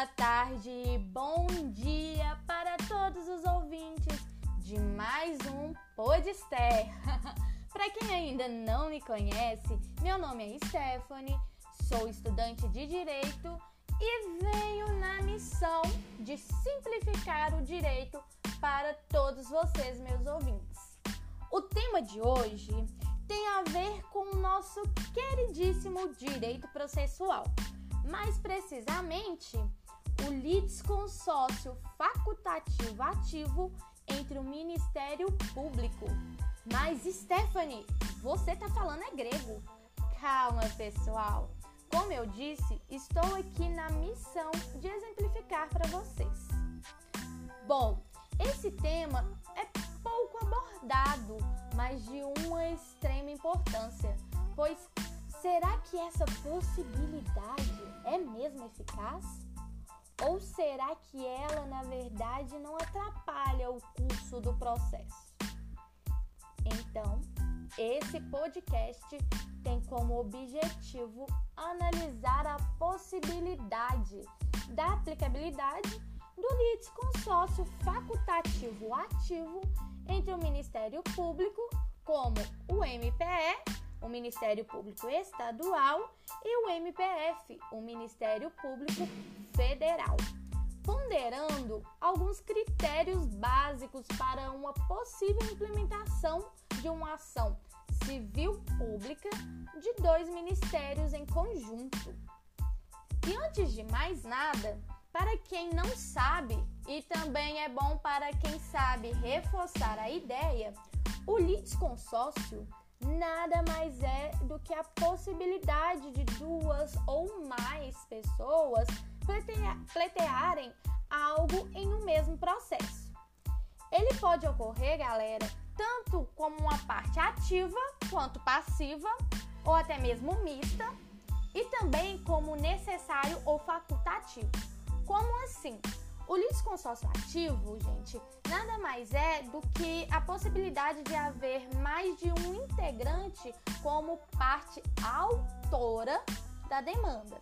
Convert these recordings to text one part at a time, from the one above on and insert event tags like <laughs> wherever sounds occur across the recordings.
boa tarde, bom dia para todos os ouvintes de mais um Podster. <laughs> para quem ainda não me conhece, meu nome é Stephanie, sou estudante de Direito e venho na missão de simplificar o direito para todos vocês, meus ouvintes. O tema de hoje tem a ver com o nosso queridíssimo direito processual mais precisamente, o litisconsórcio facultativo ativo entre o Ministério Público. Mas, Stephanie, você tá falando é grego. Calma, pessoal. Como eu disse, estou aqui na missão de exemplificar para vocês. Bom, esse tema é pouco abordado, mas de uma extrema importância, pois será que essa possibilidade é mesmo eficaz? Ou será que ela, na verdade, não atrapalha o curso do processo? Então, esse podcast tem como objetivo analisar a possibilidade da aplicabilidade do litisconsórcio facultativo ativo entre o Ministério Público, como o MPE o Ministério Público Estadual, e o MPF, o Ministério Público Federal, ponderando alguns critérios básicos para uma possível implementação de uma ação civil pública de dois ministérios em conjunto. E antes de mais nada, para quem não sabe, e também é bom para quem sabe reforçar a ideia, o litisconsórcio nada mais é do que a possibilidade de duas ou mais pessoas pleitearem algo em um mesmo processo. Ele pode ocorrer, galera, tanto como uma parte ativa quanto passiva, ou até mesmo mista, e também como necessário ou facultativo. Como assim? O litisconsórcio ativo, gente, nada mais é do que a possibilidade de haver mais de um integrante como parte autora da demanda.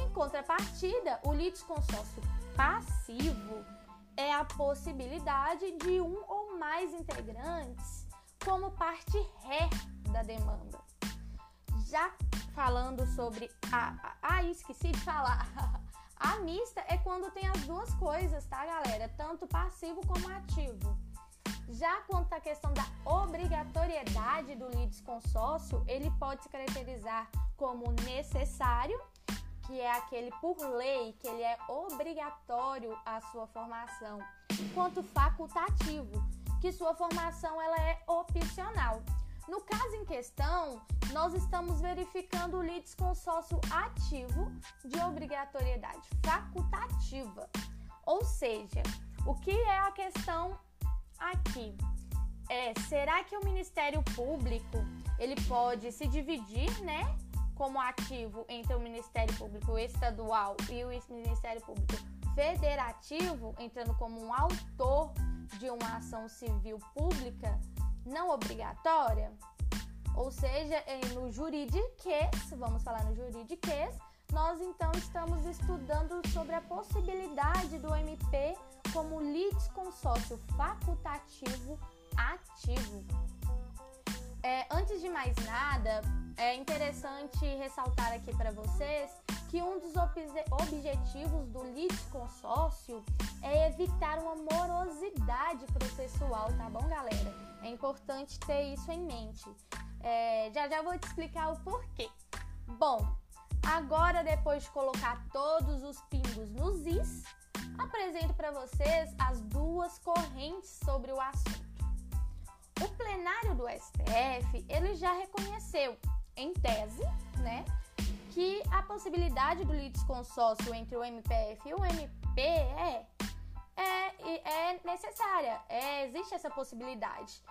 Em contrapartida, o litisconsórcio passivo é a possibilidade de um ou mais integrantes como parte ré da demanda. Já falando sobre a. Ah, esqueci de falar. <laughs> A mista é quando tem as duas coisas, tá, galera? Tanto passivo como ativo. Já quanto à questão da obrigatoriedade do litisconsórcio, ele pode se caracterizar como necessário, que é aquele por lei, que ele é obrigatório a sua formação, quanto facultativo, que sua formação ela é opcional. No caso em questão, nós estamos verificando o litisconsórcio ativo de obrigatoriedade facultativa. Ou seja, o que é a questão aqui? É, será que o Ministério Público ele pode se dividir, né, como ativo entre o Ministério Público Estadual e o Ministério Público Federativo, entrando como um autor de uma ação civil pública? não obrigatória, ou seja, no juridiquês, vamos falar no juridiquês, nós então estamos estudando sobre a possibilidade do MP como litisconsórcio facultativo ativo. É, antes de mais nada, é interessante ressaltar aqui para vocês que um dos objetivos do litisconsórcio é evitar uma morosidade processual, tá bom, galera? É importante ter isso em mente. É, já já vou te explicar o porquê. Bom, agora depois de colocar todos os pingos nos is, apresento para vocês as duas correntes sobre o assunto. O plenário do STF, ele já reconheceu em tese, né, que a possibilidade do litisconsórcio entre o MPF e o MP é, é, é necessária, é, existe essa possibilidade.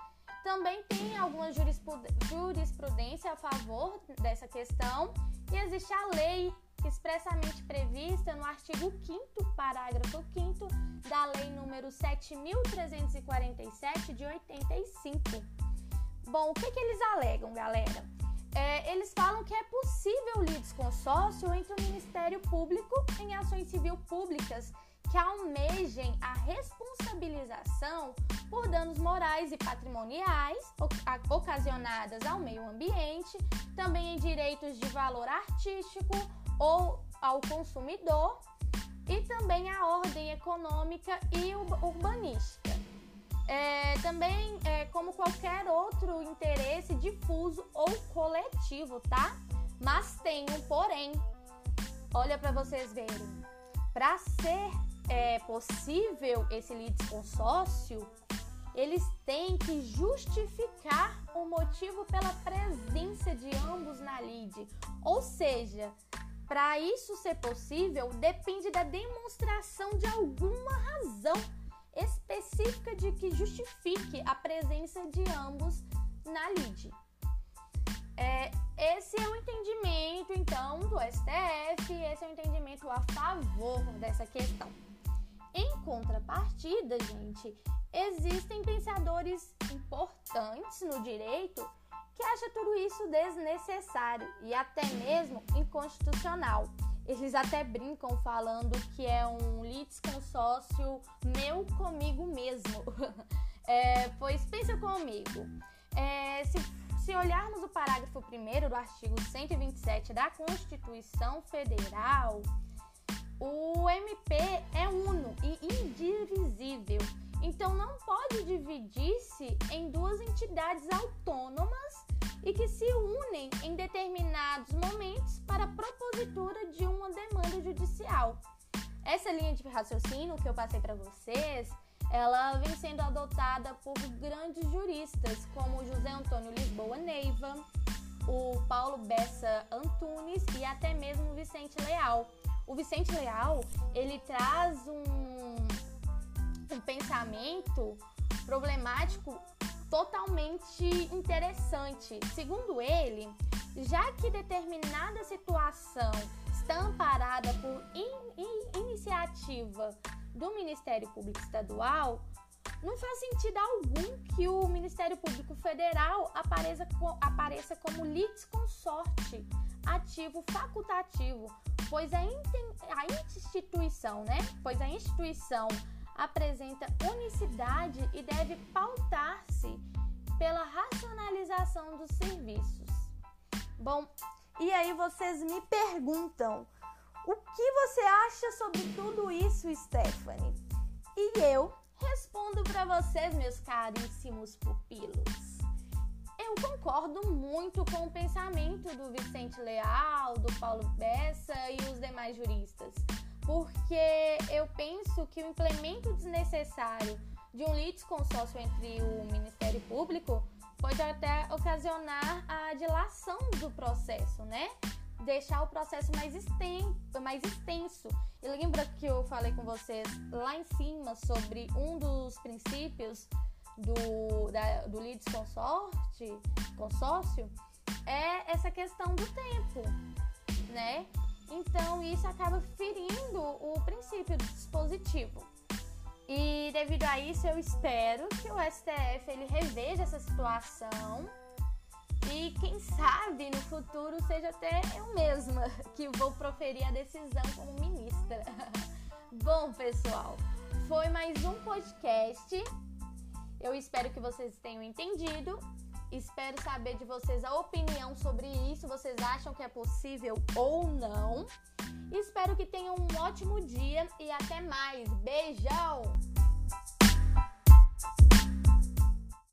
Também tem alguma jurisprudência a favor dessa questão e existe a lei expressamente prevista no artigo 5 parágrafo 5 da lei número 7.347 de 85. Bom, o que, que eles alegam, galera? É, eles falam que é possível litisconsórcio entre o Ministério Público em ações civil públicas que almejem a responsabilização por danos morais e patrimoniais ocasionadas ao meio ambiente, também em direitos de valor artístico ou ao consumidor e também a ordem econômica e urbanística. É, também é, como qualquer outro interesse difuso ou coletivo, tá? Mas tem um porém. Olha para vocês verem. Para ser é, possível esse litisconsórcio, eles têm que justificar o motivo pela presença de ambos na lide. Ou seja, para isso ser possível, depende da demonstração de alguma razão específica de que justifique a presença de ambos na lide. É, esse é o entendimento, então, do STF, esse é o entendimento a favor dessa questão. Em contrapartida, gente, existem pensadores importantes no direito que acham tudo isso desnecessário e até mesmo inconstitucional. Eles até brincam falando que é um litisconsórcio meu comigo mesmo. <laughs> é, pois pensa comigo, é, se, se olharmos o parágrafo 1 do artigo 127 da Constituição Federal, o MP é uno e indivisível, então não pode dividir-se em duas entidades autônomas e que se unem em determinados momentos para a propositura de uma demanda judicial. Essa linha de raciocínio que eu passei para vocês, ela vem sendo adotada por grandes juristas como José Antônio Lisboa Neiva, o Paulo Bessa Antunes e até mesmo Vicente Leal. O Vicente Leal, ele traz um, um pensamento problemático totalmente interessante. Segundo ele, já que determinada situação está amparada por in, in, iniciativa do Ministério Público Estadual, não faz sentido algum que o Ministério Público Federal apareça, apareça como litisconsorte ativo facultativo, pois a, a instituição, né? Pois a instituição apresenta unicidade e deve pautar-se pela racionalização dos serviços. Bom, e aí vocês me perguntam, o que você acha sobre tudo isso, Stephanie? E eu respondo para vocês, meus caríssimos pupilos. Eu concordo muito com o pensamento do Vicente Leal, do Paulo Bessa e os demais juristas porque eu penso que o implemento desnecessário de um litisconsórcio entre o Ministério Público pode até ocasionar a dilação do processo, né? Deixar o processo mais, exten mais extenso. E lembra que eu falei com vocês lá em cima sobre um dos princípios do, da, do consórcio é essa questão do tempo, né? Então isso acaba ferindo o princípio do dispositivo. E devido a isso, eu espero que o STF ele reveja essa situação e quem sabe no futuro seja até eu mesma <laughs> que vou proferir a decisão como ministra. <laughs> Bom, pessoal, foi mais um podcast. Eu espero que vocês tenham entendido Espero saber de vocês a opinião sobre isso. Vocês acham que é possível ou não? Espero que tenham um ótimo dia e até mais. Beijão!